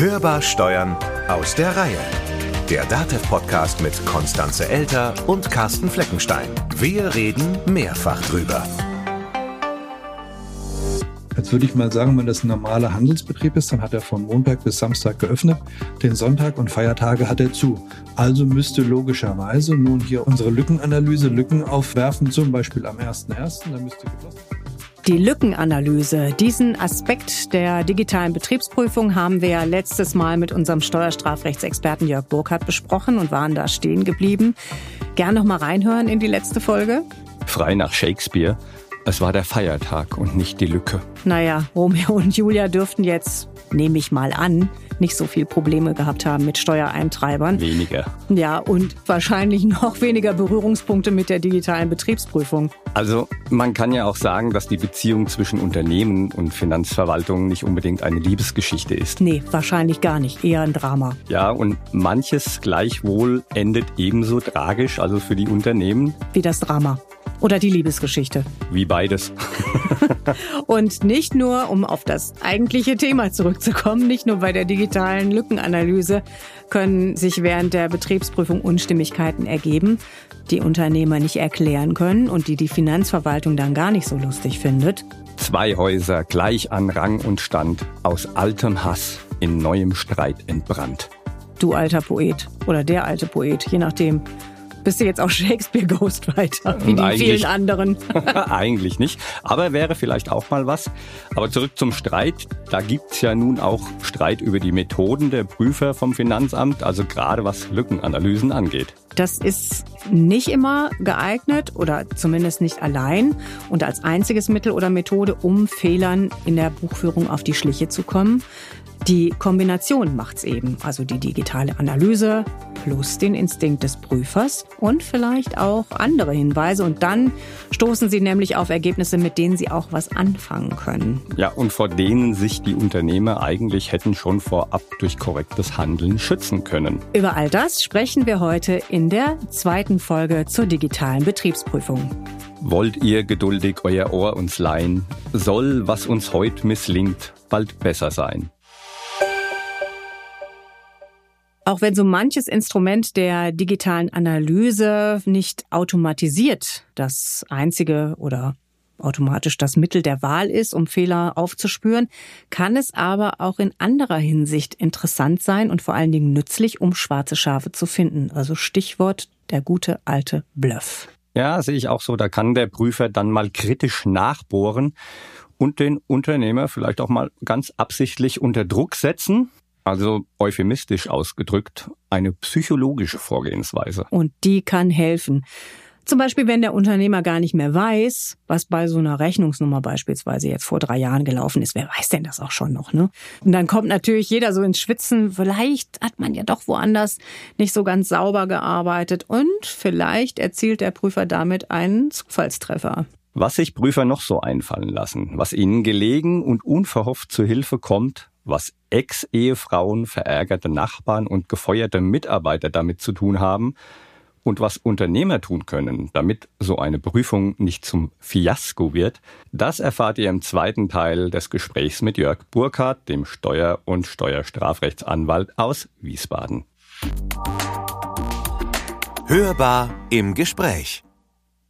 Hörbar Steuern aus der Reihe. Der DATEV-Podcast mit Konstanze Elter und Carsten Fleckenstein. Wir reden mehrfach drüber. Jetzt würde ich mal sagen, wenn das ein normaler Handelsbetrieb ist, dann hat er von Montag bis Samstag geöffnet. Den Sonntag und Feiertage hat er zu. Also müsste logischerweise nun hier unsere Lückenanalyse Lücken aufwerfen, zum Beispiel am 1.1. Dann müsste geschlossen die Lückenanalyse, diesen Aspekt der digitalen Betriebsprüfung haben wir letztes Mal mit unserem Steuerstrafrechtsexperten Jörg Burkhardt besprochen und waren da stehen geblieben. Gern noch mal reinhören in die letzte Folge. Frei nach Shakespeare. Es war der Feiertag und nicht die Lücke. Naja, Romeo und Julia dürften jetzt, nehme ich mal an, nicht so viel Probleme gehabt haben mit Steuereintreibern. Weniger. Ja, und wahrscheinlich noch weniger Berührungspunkte mit der digitalen Betriebsprüfung. Also man kann ja auch sagen, dass die Beziehung zwischen Unternehmen und Finanzverwaltung nicht unbedingt eine Liebesgeschichte ist. Nee, wahrscheinlich gar nicht. Eher ein Drama. Ja, und manches gleichwohl endet ebenso tragisch, also für die Unternehmen. Wie das Drama. Oder die Liebesgeschichte. Wie beides. und nicht nur, um auf das eigentliche Thema zurückzukommen, nicht nur bei der digitalen Lückenanalyse können sich während der Betriebsprüfung Unstimmigkeiten ergeben, die Unternehmer nicht erklären können und die die Finanzverwaltung dann gar nicht so lustig findet. Zwei Häuser gleich an Rang und Stand, aus altem Hass in neuem Streit entbrannt. Du alter Poet oder der alte Poet, je nachdem bist du jetzt auch Shakespeare-Ghostwriter, wie die vielen anderen. eigentlich nicht, aber wäre vielleicht auch mal was. Aber zurück zum Streit. Da gibt's ja nun auch Streit über die Methoden der Prüfer vom Finanzamt, also gerade was Lückenanalysen angeht. Das ist nicht immer geeignet oder zumindest nicht allein und als einziges Mittel oder Methode, um Fehlern in der Buchführung auf die Schliche zu kommen. Die Kombination macht's eben, also die digitale Analyse plus den Instinkt des Prüfers und vielleicht auch andere Hinweise. Und dann stoßen Sie nämlich auf Ergebnisse, mit denen Sie auch was anfangen können. Ja, und vor denen sich die Unternehmer eigentlich hätten schon vorab durch korrektes Handeln schützen können. Über all das sprechen wir heute in der zweiten Folge zur digitalen Betriebsprüfung. Wollt ihr geduldig euer Ohr uns leihen? Soll, was uns heute misslingt, bald besser sein. Auch wenn so manches Instrument der digitalen Analyse nicht automatisiert das einzige oder automatisch das Mittel der Wahl ist, um Fehler aufzuspüren, kann es aber auch in anderer Hinsicht interessant sein und vor allen Dingen nützlich, um schwarze Schafe zu finden. Also Stichwort der gute alte Bluff. Ja, sehe ich auch so. Da kann der Prüfer dann mal kritisch nachbohren und den Unternehmer vielleicht auch mal ganz absichtlich unter Druck setzen, also euphemistisch ausgedrückt, eine psychologische Vorgehensweise. Und die kann helfen. Zum Beispiel, wenn der Unternehmer gar nicht mehr weiß, was bei so einer Rechnungsnummer beispielsweise jetzt vor drei Jahren gelaufen ist. Wer weiß denn das auch schon noch, ne? Und dann kommt natürlich jeder so ins Schwitzen. Vielleicht hat man ja doch woanders nicht so ganz sauber gearbeitet und vielleicht erzielt der Prüfer damit einen Zufallstreffer. Was sich Prüfer noch so einfallen lassen, was ihnen gelegen und unverhofft zu Hilfe kommt, was Ex-Ehefrauen, verärgerte Nachbarn und gefeuerte Mitarbeiter damit zu tun haben und was Unternehmer tun können, damit so eine Prüfung nicht zum Fiasko wird, das erfahrt ihr im zweiten Teil des Gesprächs mit Jörg Burkhardt, dem Steuer- und Steuerstrafrechtsanwalt aus Wiesbaden. Hörbar im Gespräch.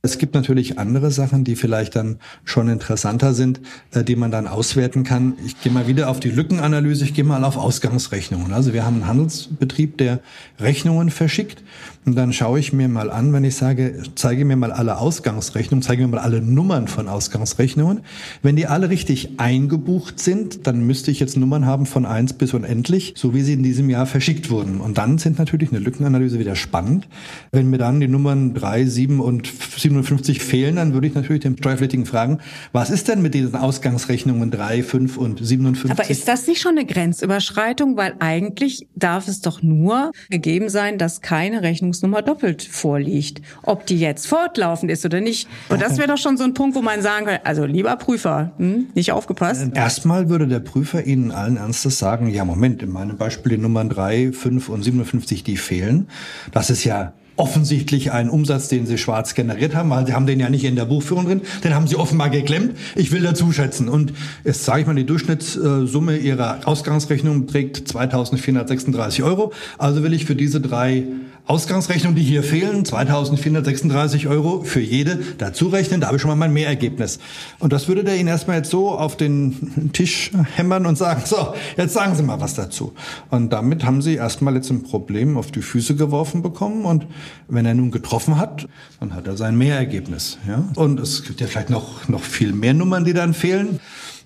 Es gibt natürlich andere Sachen, die vielleicht dann schon interessanter sind, äh, die man dann auswerten kann. Ich gehe mal wieder auf die Lückenanalyse, ich gehe mal auf Ausgangsrechnungen. Also wir haben einen Handelsbetrieb, der Rechnungen verschickt und dann schaue ich mir mal an, wenn ich sage, zeige mir mal alle Ausgangsrechnungen, zeige mir mal alle Nummern von Ausgangsrechnungen. Wenn die alle richtig eingebucht sind, dann müsste ich jetzt Nummern haben von eins bis unendlich, so wie sie in diesem Jahr verschickt wurden. Und dann sind natürlich eine Lückenanalyse wieder spannend. Wenn mir dann die Nummern drei, sieben und 57 fehlen, dann würde ich natürlich den Steuerpflichtigen fragen, was ist denn mit diesen Ausgangsrechnungen drei, fünf und 57? Aber ist das nicht schon eine Grenzüberschreitung? Weil eigentlich darf es doch nur gegeben sein, dass keine Rechnung Rechnungsnummer doppelt vorliegt. Ob die jetzt fortlaufend ist oder nicht. Und das wäre doch schon so ein Punkt, wo man sagen kann, also lieber Prüfer, hm, nicht aufgepasst. Erstmal würde der Prüfer Ihnen allen Ernstes sagen, ja Moment, in meinem Beispiel die Nummern 3, 5 und 57, die fehlen. Das ist ja offensichtlich einen Umsatz, den sie schwarz generiert haben, weil sie haben den ja nicht in der Buchführung drin, den haben sie offenbar geklemmt. Ich will dazu schätzen. Und jetzt sage ich mal, die Durchschnittssumme ihrer Ausgangsrechnung beträgt 2436 Euro. Also will ich für diese drei Ausgangsrechnungen, die hier fehlen, 2436 Euro für jede dazu rechnen. Da habe ich schon mal mein Mehrergebnis. Und das würde der Ihnen erstmal jetzt so auf den Tisch hämmern und sagen, so, jetzt sagen Sie mal was dazu. Und damit haben Sie erstmal jetzt ein Problem auf die Füße geworfen bekommen. Und wenn er nun getroffen hat, dann hat er sein Mehrergebnis. Ja? Und es gibt ja vielleicht noch, noch viel mehr Nummern, die dann fehlen.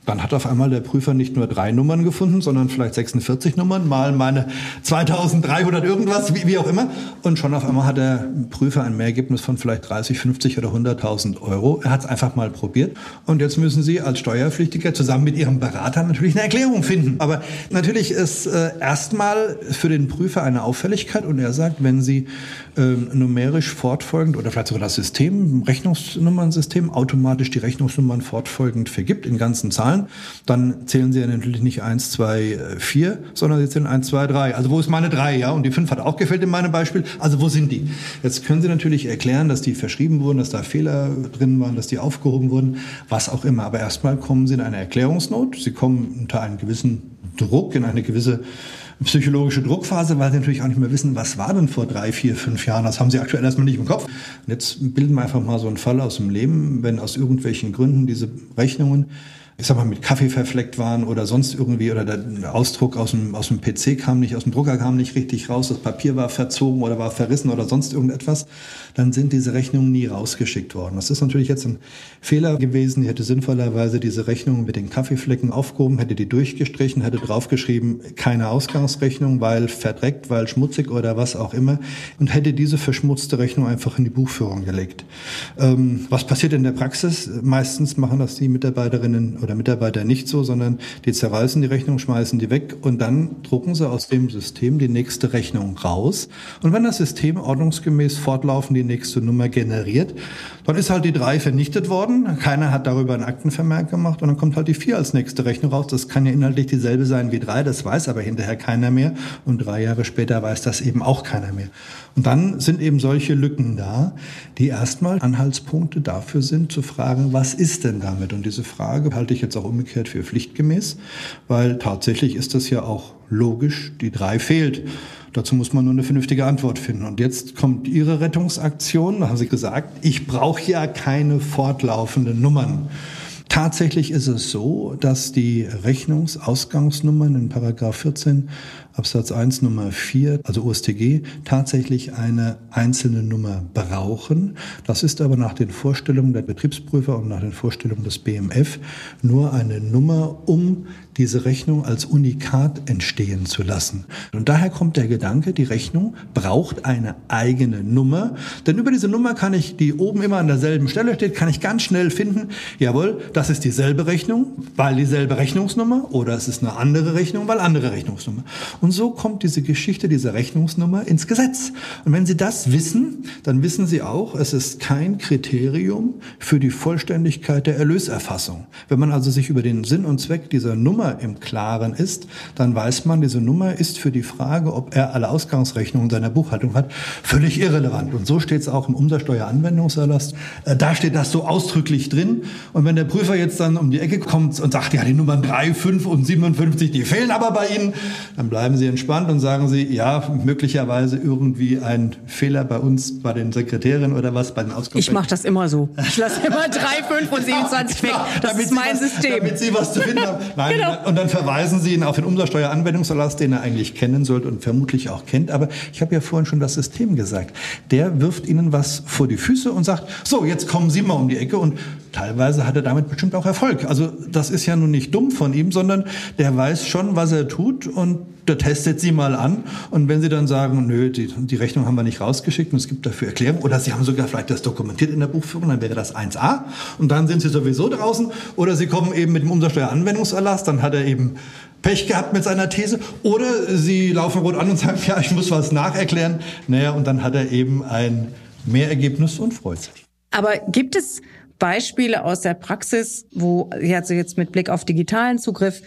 Dann hat auf einmal der Prüfer nicht nur drei Nummern gefunden, sondern vielleicht 46 Nummern, mal meine 2300 irgendwas, wie, wie auch immer. Und schon auf einmal hat der Prüfer ein Mehrergebnis von vielleicht 30, 50 oder 100.000 Euro. Er hat es einfach mal probiert. Und jetzt müssen Sie als Steuerpflichtiger zusammen mit Ihrem Berater natürlich eine Erklärung finden. Aber natürlich ist äh, erstmal für den Prüfer eine Auffälligkeit. Und er sagt, wenn Sie äh, numerisch fortfolgend oder vielleicht sogar das System, Rechnungsnummernsystem, automatisch die Rechnungsnummern fortfolgend vergibt in ganzen Zahlen, dann zählen Sie ja natürlich nicht eins, zwei, vier, sondern Sie zählen eins, zwei, drei. Also wo ist meine drei, ja? Und die fünf hat auch gefällt in meinem Beispiel. Also wo sind die? Jetzt können Sie natürlich erklären, dass die verschrieben wurden, dass da Fehler drin waren, dass die aufgehoben wurden, was auch immer. Aber erstmal kommen Sie in eine Erklärungsnot. Sie kommen unter einen gewissen Druck, in eine gewisse psychologische Druckphase, weil sie natürlich auch nicht mehr wissen, was war denn vor drei, vier, fünf Jahren. Das haben sie aktuell erstmal nicht im Kopf. Und jetzt bilden wir einfach mal so einen Fall aus dem Leben, wenn aus irgendwelchen Gründen diese Rechnungen ich sag mal, mit Kaffee verfleckt waren oder sonst irgendwie, oder der Ausdruck aus dem, aus dem PC kam nicht, aus dem Drucker kam nicht richtig raus, das Papier war verzogen oder war verrissen oder sonst irgendetwas, dann sind diese Rechnungen nie rausgeschickt worden. Das ist natürlich jetzt ein Fehler gewesen. Ich hätte sinnvollerweise diese Rechnung mit den Kaffeeflecken aufgehoben, hätte die durchgestrichen, hätte draufgeschrieben, keine Ausgangsrechnung, weil verdreckt, weil schmutzig oder was auch immer, und hätte diese verschmutzte Rechnung einfach in die Buchführung gelegt. Ähm, was passiert in der Praxis? Meistens machen das die Mitarbeiterinnen oder Mitarbeiter nicht so, sondern die zerreißen die Rechnung, schmeißen die weg und dann drucken sie aus dem System die nächste Rechnung raus. Und wenn das System ordnungsgemäß fortlaufend die nächste Nummer generiert, dann ist halt die drei vernichtet worden. Keiner hat darüber einen Aktenvermerk gemacht und dann kommt halt die vier als nächste Rechnung raus. Das kann ja inhaltlich dieselbe sein wie drei, das weiß aber hinterher keiner mehr. Und drei Jahre später weiß das eben auch keiner mehr. Und dann sind eben solche Lücken da, die erstmal Anhaltspunkte dafür sind, zu fragen, was ist denn damit? Und diese Frage halte ich jetzt auch umgekehrt für pflichtgemäß, weil tatsächlich ist das ja auch logisch, die drei fehlt. Dazu muss man nur eine vernünftige Antwort finden. Und jetzt kommt Ihre Rettungsaktion. Da haben Sie gesagt, ich brauche ja keine fortlaufenden Nummern. Tatsächlich ist es so, dass die Rechnungsausgangsnummern in Paragraph 14 Absatz 1 Nummer 4, also USTG, tatsächlich eine einzelne Nummer brauchen. Das ist aber nach den Vorstellungen der Betriebsprüfer und nach den Vorstellungen des BMF nur eine Nummer, um diese Rechnung als Unikat entstehen zu lassen. Und daher kommt der Gedanke, die Rechnung braucht eine eigene Nummer, denn über diese Nummer kann ich, die oben immer an derselben Stelle steht, kann ich ganz schnell finden, jawohl, das ist dieselbe Rechnung, weil dieselbe Rechnungsnummer oder es ist eine andere Rechnung, weil andere Rechnungsnummer. Und so kommt diese Geschichte dieser Rechnungsnummer ins Gesetz. Und wenn Sie das wissen, dann wissen Sie auch, es ist kein Kriterium für die Vollständigkeit der Erlöserfassung. Wenn man also sich über den Sinn und Zweck dieser Nummer im Klaren ist, dann weiß man, diese Nummer ist für die Frage, ob er alle Ausgangsrechnungen seiner Buchhaltung hat, völlig irrelevant. Und so steht es auch im Umsatzsteueranwendungserlass. Äh, da steht das so ausdrücklich drin. Und wenn der Prüfer jetzt dann um die Ecke kommt und sagt, ja, die Nummern 3, 5 und 57, die fehlen aber bei Ihnen, dann bleiben bleiben Sie entspannt und sagen Sie, ja, möglicherweise irgendwie ein Fehler bei uns, bei den Sekretärinnen oder was, bei den Ausgaben. Ich mache das immer so. Ich lasse immer 3, 5 und 27 weg. Das damit ist mein was, System. Damit Sie was zu finden haben. Nein, genau. Und dann verweisen Sie ihn auf den Umsatzsteueranwendungserlass, den er eigentlich kennen sollte und vermutlich auch kennt. Aber ich habe ja vorhin schon das System gesagt. Der wirft Ihnen was vor die Füße und sagt, so, jetzt kommen Sie mal um die Ecke und teilweise hat er damit bestimmt auch Erfolg. Also das ist ja nun nicht dumm von ihm, sondern der weiß schon, was er tut und der testet sie mal an. Und wenn sie dann sagen, nö, die, die Rechnung haben wir nicht rausgeschickt und es gibt dafür Erklärung, oder sie haben sogar vielleicht das dokumentiert in der Buchführung, dann wäre das 1a und dann sind sie sowieso draußen. Oder sie kommen eben mit dem Umsatzsteueranwendungserlass, dann hat er eben Pech gehabt mit seiner These. Oder sie laufen rot an und sagen, ja, ich muss was nacherklären. Naja, und dann hat er eben ein Mehrergebnis und freut sich. Aber gibt es Beispiele aus der Praxis, wo also jetzt mit Blick auf digitalen Zugriff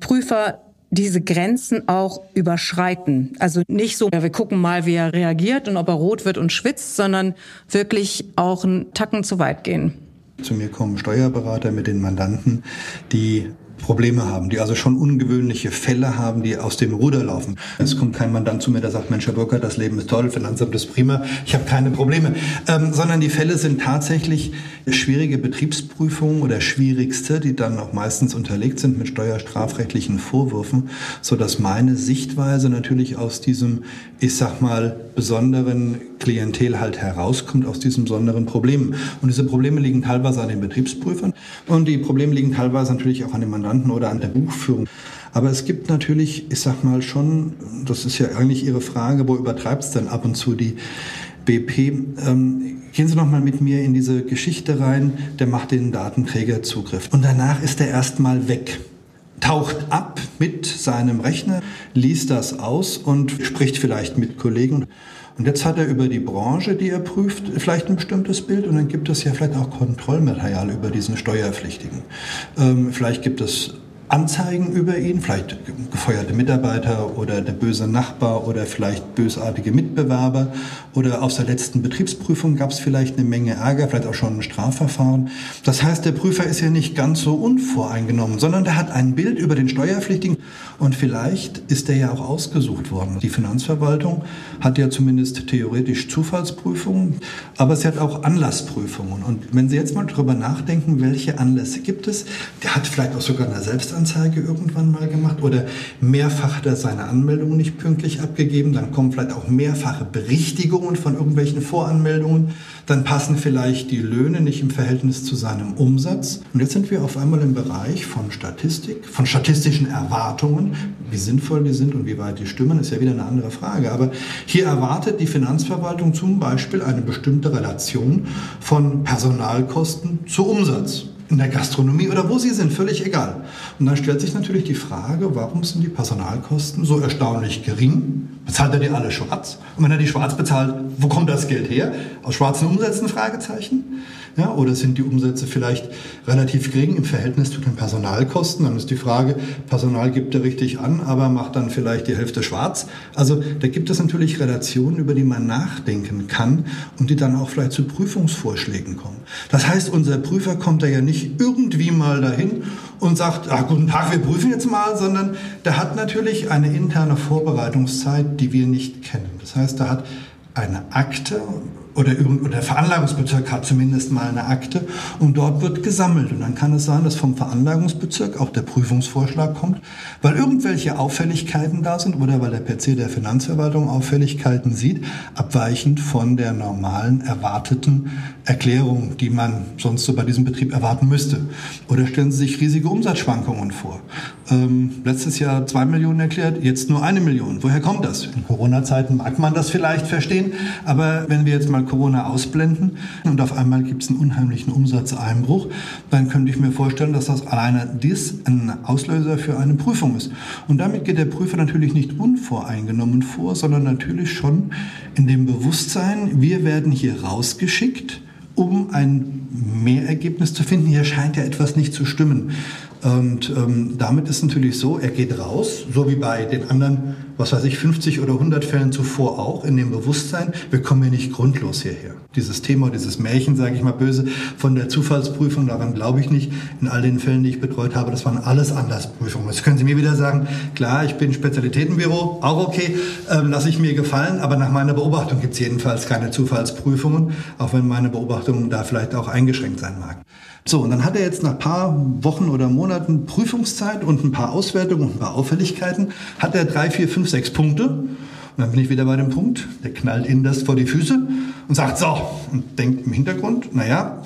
Prüfer diese Grenzen auch überschreiten. Also nicht so, wir gucken mal, wie er reagiert und ob er rot wird und schwitzt, sondern wirklich auch einen Tacken zu weit gehen. Zu mir kommen Steuerberater mit den Mandanten, die Probleme haben, die also schon ungewöhnliche Fälle haben, die aus dem Ruder laufen. Es kommt kein Mandant zu mir, der sagt, Mensch, Herr Burkhardt, das Leben ist toll, Finanzamt ist prima, ich habe keine Probleme. Ähm, sondern die Fälle sind tatsächlich schwierige Betriebsprüfungen oder schwierigste, die dann auch meistens unterlegt sind mit steuerstrafrechtlichen Vorwürfen, so dass meine Sichtweise natürlich aus diesem, ich sag mal, besonderen Klientel halt herauskommt, aus diesem besonderen Problem. Und diese Probleme liegen teilweise an den Betriebsprüfern und die Probleme liegen teilweise natürlich auch an den Mandanten oder an der Buchführung. Aber es gibt natürlich, ich sag mal schon, das ist ja eigentlich Ihre Frage, wo übertreibt es denn ab und zu die BP? Ähm, gehen Sie noch mal mit mir in diese Geschichte rein, der macht den Datenträger Zugriff. Und danach ist er erstmal weg taucht ab mit seinem Rechner, liest das aus und spricht vielleicht mit Kollegen. Und jetzt hat er über die Branche, die er prüft, vielleicht ein bestimmtes Bild und dann gibt es ja vielleicht auch Kontrollmaterial über diesen Steuerpflichtigen. Ähm, vielleicht gibt es Anzeigen über ihn, vielleicht gefeuerte Mitarbeiter oder der böse Nachbar oder vielleicht bösartige Mitbewerber oder aus der letzten Betriebsprüfung gab es vielleicht eine Menge Ärger, vielleicht auch schon ein Strafverfahren. Das heißt, der Prüfer ist ja nicht ganz so unvoreingenommen, sondern der hat ein Bild über den Steuerpflichtigen und vielleicht ist der ja auch ausgesucht worden. Die Finanzverwaltung hat ja zumindest theoretisch Zufallsprüfungen, aber sie hat auch Anlassprüfungen. Und wenn Sie jetzt mal drüber nachdenken, welche Anlässe gibt es, der hat vielleicht auch sogar eine Selbstanzeige Strafanzeige irgendwann mal gemacht oder mehrfach hat er seine Anmeldung nicht pünktlich abgegeben. Dann kommen vielleicht auch mehrfache Berichtigungen von irgendwelchen Voranmeldungen. Dann passen vielleicht die Löhne nicht im Verhältnis zu seinem Umsatz. Und jetzt sind wir auf einmal im Bereich von Statistik, von statistischen Erwartungen. Wie sinnvoll die sind und wie weit die stimmen, ist ja wieder eine andere Frage. Aber hier erwartet die Finanzverwaltung zum Beispiel eine bestimmte Relation von Personalkosten zu Umsatz in der Gastronomie oder wo sie sind, völlig egal. Und dann stellt sich natürlich die Frage, warum sind die Personalkosten so erstaunlich gering? Bezahlt er die alle schwarz? Und wenn er die schwarz bezahlt, wo kommt das Geld her? Aus schwarzen Umsätzen? Fragezeichen. Ja, oder sind die Umsätze vielleicht relativ gering im Verhältnis zu den Personalkosten? Dann ist die Frage, Personal gibt er richtig an, aber macht dann vielleicht die Hälfte schwarz. Also da gibt es natürlich Relationen, über die man nachdenken kann und die dann auch vielleicht zu Prüfungsvorschlägen kommen. Das heißt, unser Prüfer kommt da ja nicht irgendwie mal dahin und sagt, ah, guten Tag, wir prüfen jetzt mal, sondern der hat natürlich eine interne Vorbereitungszeit, die wir nicht kennen. Das heißt, er hat eine Akte oder, der Veranlagungsbezirk hat zumindest mal eine Akte und dort wird gesammelt. Und dann kann es sein, dass vom Veranlagungsbezirk auch der Prüfungsvorschlag kommt, weil irgendwelche Auffälligkeiten da sind oder weil der PC der Finanzverwaltung Auffälligkeiten sieht, abweichend von der normalen erwarteten Erklärung, die man sonst so bei diesem Betrieb erwarten müsste. Oder stellen Sie sich riesige Umsatzschwankungen vor. Ähm, letztes Jahr zwei Millionen erklärt, jetzt nur eine Million. Woher kommt das? In Corona-Zeiten mag man das vielleicht verstehen, aber wenn wir jetzt mal Corona ausblenden und auf einmal gibt es einen unheimlichen Umsatzeinbruch, dann könnte ich mir vorstellen, dass das alleine dies ein Auslöser für eine Prüfung ist. Und damit geht der Prüfer natürlich nicht unvoreingenommen vor, sondern natürlich schon in dem Bewusstsein, wir werden hier rausgeschickt, um ein Mehrergebnis zu finden. Hier scheint ja etwas nicht zu stimmen. Und ähm, damit ist natürlich so, er geht raus, so wie bei den anderen, was weiß ich, 50 oder 100 Fällen zuvor auch, in dem Bewusstsein, wir kommen hier nicht grundlos hierher. Dieses Thema, dieses Märchen, sage ich mal böse, von der Zufallsprüfung, daran glaube ich nicht. In all den Fällen, die ich betreut habe, das waren alles Andersprüfungen. Jetzt können Sie mir wieder sagen, klar, ich bin Spezialitätenbüro, auch okay, ähm, lasse ich mir gefallen, aber nach meiner Beobachtung gibt es jedenfalls keine Zufallsprüfungen, auch wenn meine Beobachtung da vielleicht auch eingeschränkt sein mag. So, und dann hat er jetzt nach paar Wochen oder Monaten Prüfungszeit und ein paar Auswertungen und ein paar Auffälligkeiten, hat er drei, vier, fünf, sechs Punkte. Und dann bin ich wieder bei dem Punkt, der knallt Ihnen das vor die Füße und sagt so und denkt im Hintergrund, naja,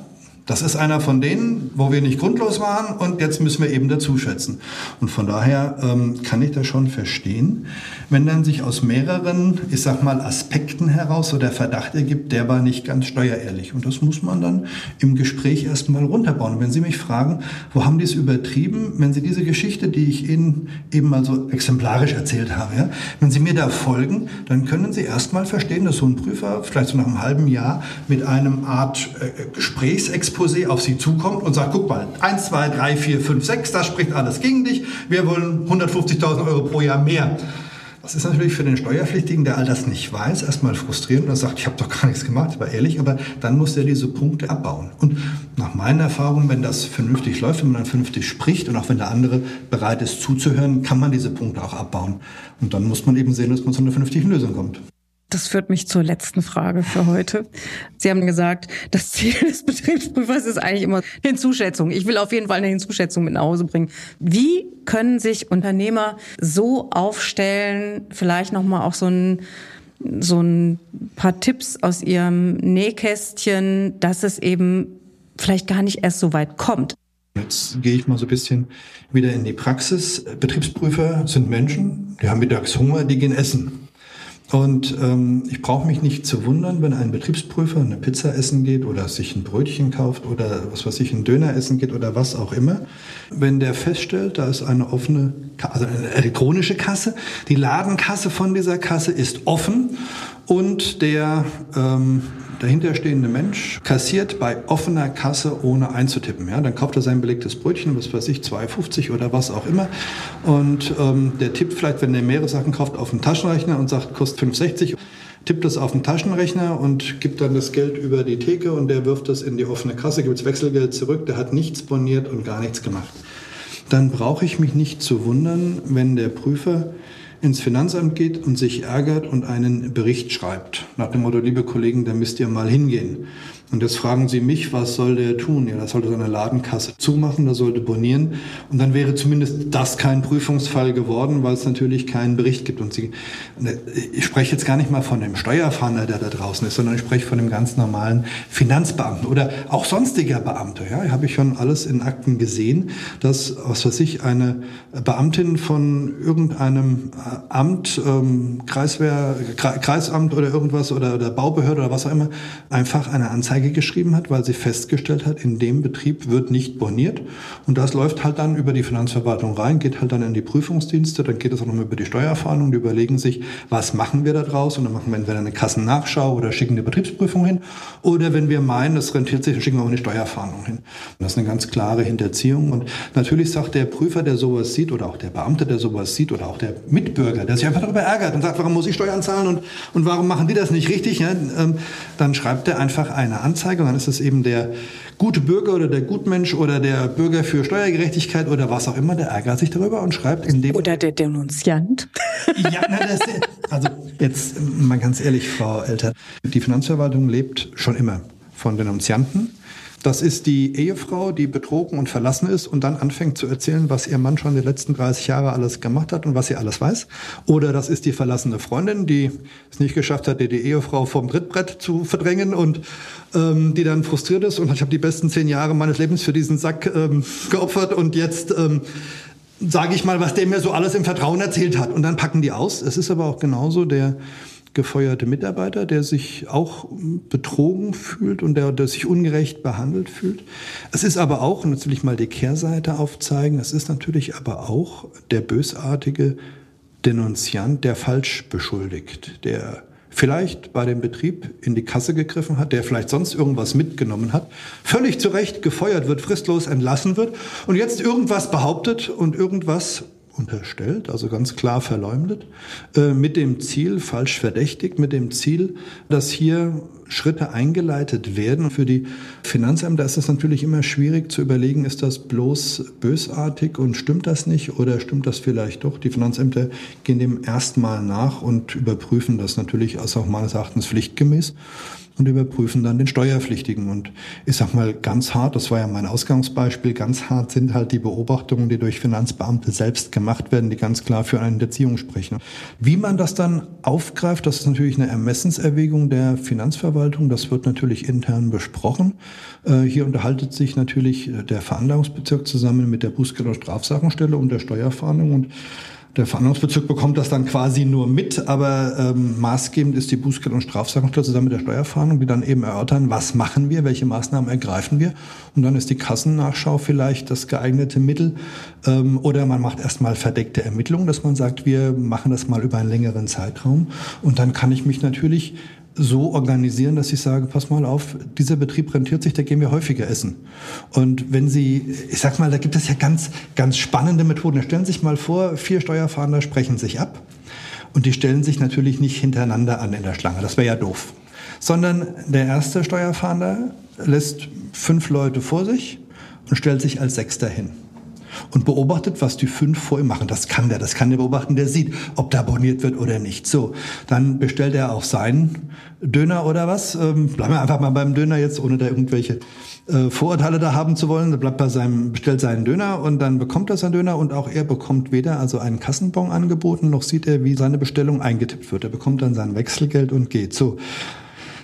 das ist einer von denen, wo wir nicht grundlos waren und jetzt müssen wir eben dazu schätzen. Und von daher ähm, kann ich das schon verstehen, wenn dann sich aus mehreren, ich sag mal, Aspekten heraus so der Verdacht ergibt, der war nicht ganz steuerehrlich. Und das muss man dann im Gespräch erstmal runterbauen. Und wenn Sie mich fragen, wo haben die es übertrieben, wenn Sie diese Geschichte, die ich Ihnen eben mal so exemplarisch erzählt habe, ja, wenn Sie mir da folgen, dann können Sie erstmal verstehen, dass so ein Prüfer vielleicht so nach einem halben Jahr mit einem Art äh, Gesprächsexperiment Exposé auf Sie zukommt und sagt, guck mal, 1, 2, 3, 4, 5, 6, das spricht alles gegen dich, wir wollen 150.000 Euro pro Jahr mehr. Das ist natürlich für den Steuerpflichtigen, der all das nicht weiß, erstmal frustrierend und sagt, ich habe doch gar nichts gemacht, war ehrlich, aber dann muss er diese Punkte abbauen. Und nach meiner Erfahrung, wenn das vernünftig läuft, wenn man dann vernünftig spricht und auch wenn der andere bereit ist zuzuhören, kann man diese Punkte auch abbauen. Und dann muss man eben sehen, dass man zu einer vernünftigen Lösung kommt. Das führt mich zur letzten Frage für heute. Sie haben gesagt, das Ziel des Betriebsprüfers ist eigentlich immer eine Hinzuschätzung. Ich will auf jeden Fall eine Hinzuschätzung mit nach Hause bringen. Wie können sich Unternehmer so aufstellen, vielleicht nochmal auch so ein so ein paar Tipps aus ihrem Nähkästchen, dass es eben vielleicht gar nicht erst so weit kommt. Jetzt gehe ich mal so ein bisschen wieder in die Praxis. Betriebsprüfer sind Menschen, die haben mittags Hunger, die gehen essen. Und ähm, ich brauche mich nicht zu wundern, wenn ein Betriebsprüfer eine Pizza essen geht oder sich ein Brötchen kauft oder was weiß ich, ein Döner essen geht oder was auch immer. Wenn der feststellt, da ist eine offene, also eine elektronische Kasse, die Ladenkasse von dieser Kasse ist offen und der ähm, dahinterstehende Mensch kassiert bei offener Kasse ohne einzutippen. Ja, dann kauft er sein belegtes Brötchen, was weiß ich, 2,50 oder was auch immer. Und ähm, der tippt vielleicht, wenn er mehrere Sachen kauft, auf den Taschenrechner und sagt, kostet 5,60 tippt das auf den Taschenrechner und gibt dann das Geld über die Theke und der wirft das in die offene Kasse, gibt das Wechselgeld zurück, der hat nichts boniert und gar nichts gemacht. Dann brauche ich mich nicht zu wundern, wenn der Prüfer ins Finanzamt geht und sich ärgert und einen Bericht schreibt. Nach dem Motto, liebe Kollegen, da müsst ihr mal hingehen. Und jetzt fragen Sie mich, was soll der tun? Ja, das sollte seine Ladenkasse zumachen, das sollte bonieren. Und dann wäre zumindest das kein Prüfungsfall geworden, weil es natürlich keinen Bericht gibt. Und Sie, ne, ich spreche jetzt gar nicht mal von dem Steuerfahnder, der da draußen ist, sondern ich spreche von dem ganz normalen Finanzbeamten oder auch sonstiger Beamte. Ja, habe ich schon alles in Akten gesehen, dass, was weiß ich, eine Beamtin von irgendeinem äh, Amt, ähm, Kreiswehr, Kreisamt oder irgendwas oder, oder Baubehörde oder was auch immer, einfach eine Anzeige Anzeige geschrieben hat, weil sie festgestellt hat, in dem Betrieb wird nicht boniert. Und das läuft halt dann über die Finanzverwaltung rein, geht halt dann in die Prüfungsdienste, dann geht es auch noch über die Steuerfahndung, die überlegen sich, was machen wir da draus? Und dann machen wir entweder eine Kassennachschau oder schicken eine Betriebsprüfung hin. Oder wenn wir meinen, es rentiert sich, dann schicken wir auch eine Steuerfahndung hin. Und das ist eine ganz klare Hinterziehung. Und natürlich sagt der Prüfer, der sowas sieht, oder auch der Beamte, der sowas sieht, oder auch der Mitbürger, der sich einfach darüber ärgert und sagt, warum muss ich Steuern zahlen und, und warum machen die das nicht richtig? Ja, ähm, dann schreibt er einfach eine Anzeige und dann ist es eben der gute Bürger oder der Gutmensch oder der Bürger für Steuergerechtigkeit oder was auch immer, der ärgert sich darüber und schreibt in dem... Oder der Denunziant. Ja, na, das, also jetzt mal ganz ehrlich, Frau Elter, die Finanzverwaltung lebt schon immer von Denunzianten das ist die Ehefrau, die betrogen und verlassen ist und dann anfängt zu erzählen, was ihr Mann schon die letzten 30 Jahre alles gemacht hat und was sie alles weiß. Oder das ist die verlassene Freundin, die es nicht geschafft hat, die Ehefrau vom Trittbrett zu verdrängen und ähm, die dann frustriert ist und ich habe die besten zehn Jahre meines Lebens für diesen Sack ähm, geopfert und jetzt ähm, sage ich mal, was der mir so alles im Vertrauen erzählt hat. Und dann packen die aus. Es ist aber auch genauso der gefeuerte Mitarbeiter, der sich auch betrogen fühlt und der, der sich ungerecht behandelt fühlt. Es ist aber auch, natürlich mal die Kehrseite aufzeigen, es ist natürlich aber auch der bösartige Denunziant, der falsch beschuldigt, der vielleicht bei dem Betrieb in die Kasse gegriffen hat, der vielleicht sonst irgendwas mitgenommen hat, völlig zu Recht gefeuert wird, fristlos entlassen wird und jetzt irgendwas behauptet und irgendwas unterstellt, also ganz klar verleumdet, äh, mit dem Ziel, falsch verdächtigt, mit dem Ziel, dass hier Schritte eingeleitet werden. Für die Finanzämter ist es natürlich immer schwierig zu überlegen, ist das bloß bösartig und stimmt das nicht oder stimmt das vielleicht doch? Die Finanzämter gehen dem erstmal nach und überprüfen das natürlich als auch meines Erachtens pflichtgemäß und überprüfen dann den Steuerpflichtigen. Und ich sag mal ganz hart, das war ja mein Ausgangsbeispiel, ganz hart sind halt die Beobachtungen, die durch Finanzbeamte selbst gemacht werden, die ganz klar für eine Hinterziehung sprechen. Wie man das dann aufgreift, das ist natürlich eine Ermessenserwägung der Finanzverwaltung. Das wird natürlich intern besprochen. Äh, hier unterhaltet sich natürlich der Veranlagungsbezirk zusammen mit der Bußgeld- und Strafsachenstelle und der Steuerfahndung und der Verhandlungsbezirk bekommt das dann quasi nur mit, aber ähm, maßgebend ist die Bußgeld- und Strafsachenstelle zusammen mit der Steuerfahndung, die dann eben erörtern, was machen wir, welche Maßnahmen ergreifen wir. Und dann ist die Kassennachschau vielleicht das geeignete Mittel. Ähm, oder man macht erstmal verdeckte Ermittlungen, dass man sagt, wir machen das mal über einen längeren Zeitraum. Und dann kann ich mich natürlich so organisieren, dass ich sage, pass mal auf, dieser Betrieb rentiert sich, da gehen wir häufiger essen. Und wenn Sie, ich sag mal, da gibt es ja ganz, ganz spannende Methoden. Stellen Sie sich mal vor, vier Steuerfahnder sprechen sich ab und die stellen sich natürlich nicht hintereinander an in der Schlange. Das wäre ja doof. Sondern der erste Steuerfahnder lässt fünf Leute vor sich und stellt sich als Sechster hin und beobachtet, was die fünf vor ihm machen. Das kann der, das kann der beobachten, der sieht, ob da abonniert wird oder nicht. So, dann bestellt er auch seinen Döner oder was. Ähm, bleiben wir einfach mal beim Döner jetzt, ohne da irgendwelche äh, Vorurteile da haben zu wollen. Er bleibt bei seinem, bestellt seinen Döner und dann bekommt er seinen Döner und auch er bekommt weder also einen Kassenbon angeboten, noch sieht er, wie seine Bestellung eingetippt wird. Er bekommt dann sein Wechselgeld und geht. So.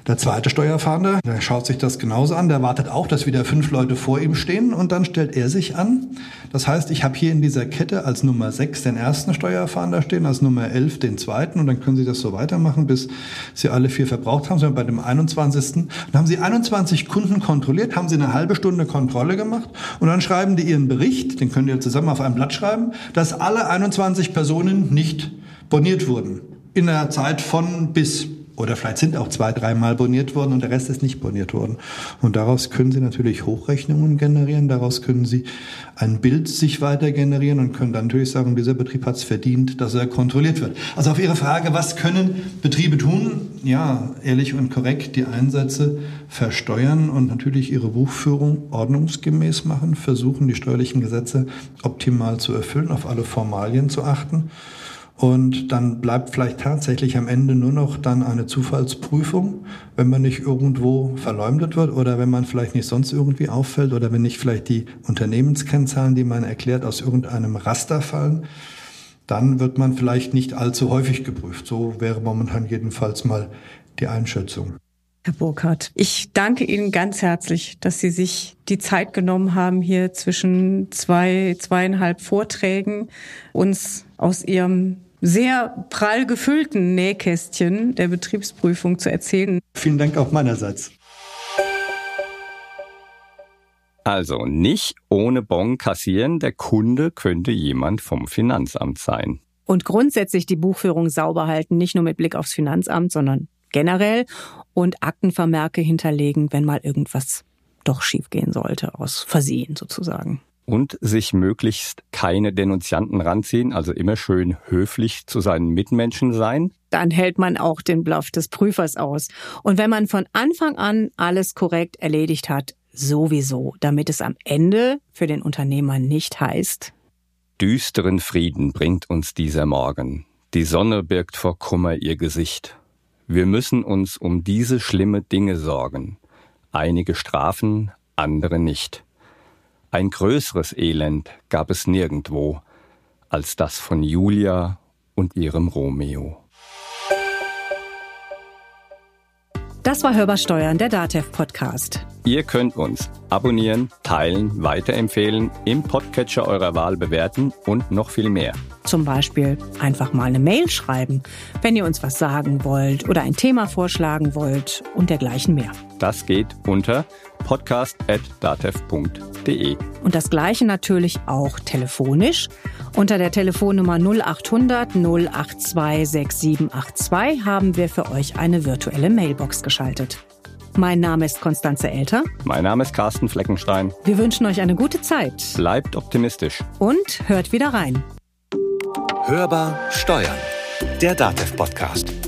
Der zweite Steuerfahnder, der schaut sich das genauso an, der wartet auch, dass wieder fünf Leute vor ihm stehen und dann stellt er sich an. Das heißt, ich habe hier in dieser Kette als Nummer sechs den ersten Steuerfahnder stehen, als Nummer elf den zweiten und dann können Sie das so weitermachen, bis Sie alle vier verbraucht haben. Sondern bei dem 21. Dann haben Sie 21 Kunden kontrolliert, haben Sie eine halbe Stunde Kontrolle gemacht und dann schreiben die Ihren Bericht, den können Sie zusammen auf ein Blatt schreiben, dass alle 21 Personen nicht boniert wurden. In einer Zeit von bis. Oder vielleicht sind auch zwei, dreimal boniert worden und der Rest ist nicht boniert worden. Und daraus können Sie natürlich Hochrechnungen generieren, daraus können Sie ein Bild sich weiter generieren und können dann natürlich sagen, dieser Betrieb hat es verdient, dass er kontrolliert wird. Also auf Ihre Frage, was können Betriebe tun? Ja, ehrlich und korrekt die Einsätze versteuern und natürlich ihre Buchführung ordnungsgemäß machen, versuchen die steuerlichen Gesetze optimal zu erfüllen, auf alle Formalien zu achten. Und dann bleibt vielleicht tatsächlich am Ende nur noch dann eine Zufallsprüfung, wenn man nicht irgendwo verleumdet wird oder wenn man vielleicht nicht sonst irgendwie auffällt oder wenn nicht vielleicht die Unternehmenskennzahlen, die man erklärt, aus irgendeinem Raster fallen. Dann wird man vielleicht nicht allzu häufig geprüft. So wäre momentan jedenfalls mal die Einschätzung. Herr Burkhardt, ich danke Ihnen ganz herzlich, dass Sie sich die Zeit genommen haben, hier zwischen zwei, zweieinhalb Vorträgen uns aus Ihrem sehr prall gefüllten Nähkästchen der Betriebsprüfung zu erzählen. Vielen Dank auch meinerseits. Also nicht ohne Bon kassieren, der Kunde könnte jemand vom Finanzamt sein. Und grundsätzlich die Buchführung sauber halten, nicht nur mit Blick aufs Finanzamt, sondern generell und Aktenvermerke hinterlegen, wenn mal irgendwas doch schiefgehen sollte, aus Versehen sozusagen und sich möglichst keine Denunzianten ranziehen, also immer schön höflich zu seinen Mitmenschen sein. Dann hält man auch den Bluff des Prüfers aus. Und wenn man von Anfang an alles korrekt erledigt hat, sowieso, damit es am Ende für den Unternehmer nicht heißt. Düsteren Frieden bringt uns dieser Morgen. Die Sonne birgt vor Kummer ihr Gesicht. Wir müssen uns um diese schlimme Dinge sorgen. Einige strafen, andere nicht. Ein größeres Elend gab es nirgendwo als das von Julia und ihrem Romeo. Das war Hörbar Steuern, der DATEV Podcast. Ihr könnt uns abonnieren, teilen, weiterempfehlen, im Podcatcher eurer Wahl bewerten und noch viel mehr. Zum Beispiel einfach mal eine Mail schreiben, wenn ihr uns was sagen wollt oder ein Thema vorschlagen wollt und dergleichen mehr. Das geht unter podcast.datev.de. Und das gleiche natürlich auch telefonisch. Unter der Telefonnummer 0800 082 6782 haben wir für euch eine virtuelle Mailbox geschaltet. Mein Name ist Konstanze Elter. Mein Name ist Carsten Fleckenstein. Wir wünschen euch eine gute Zeit. Bleibt optimistisch. Und hört wieder rein. Hörbar Steuern. Der Datev Podcast.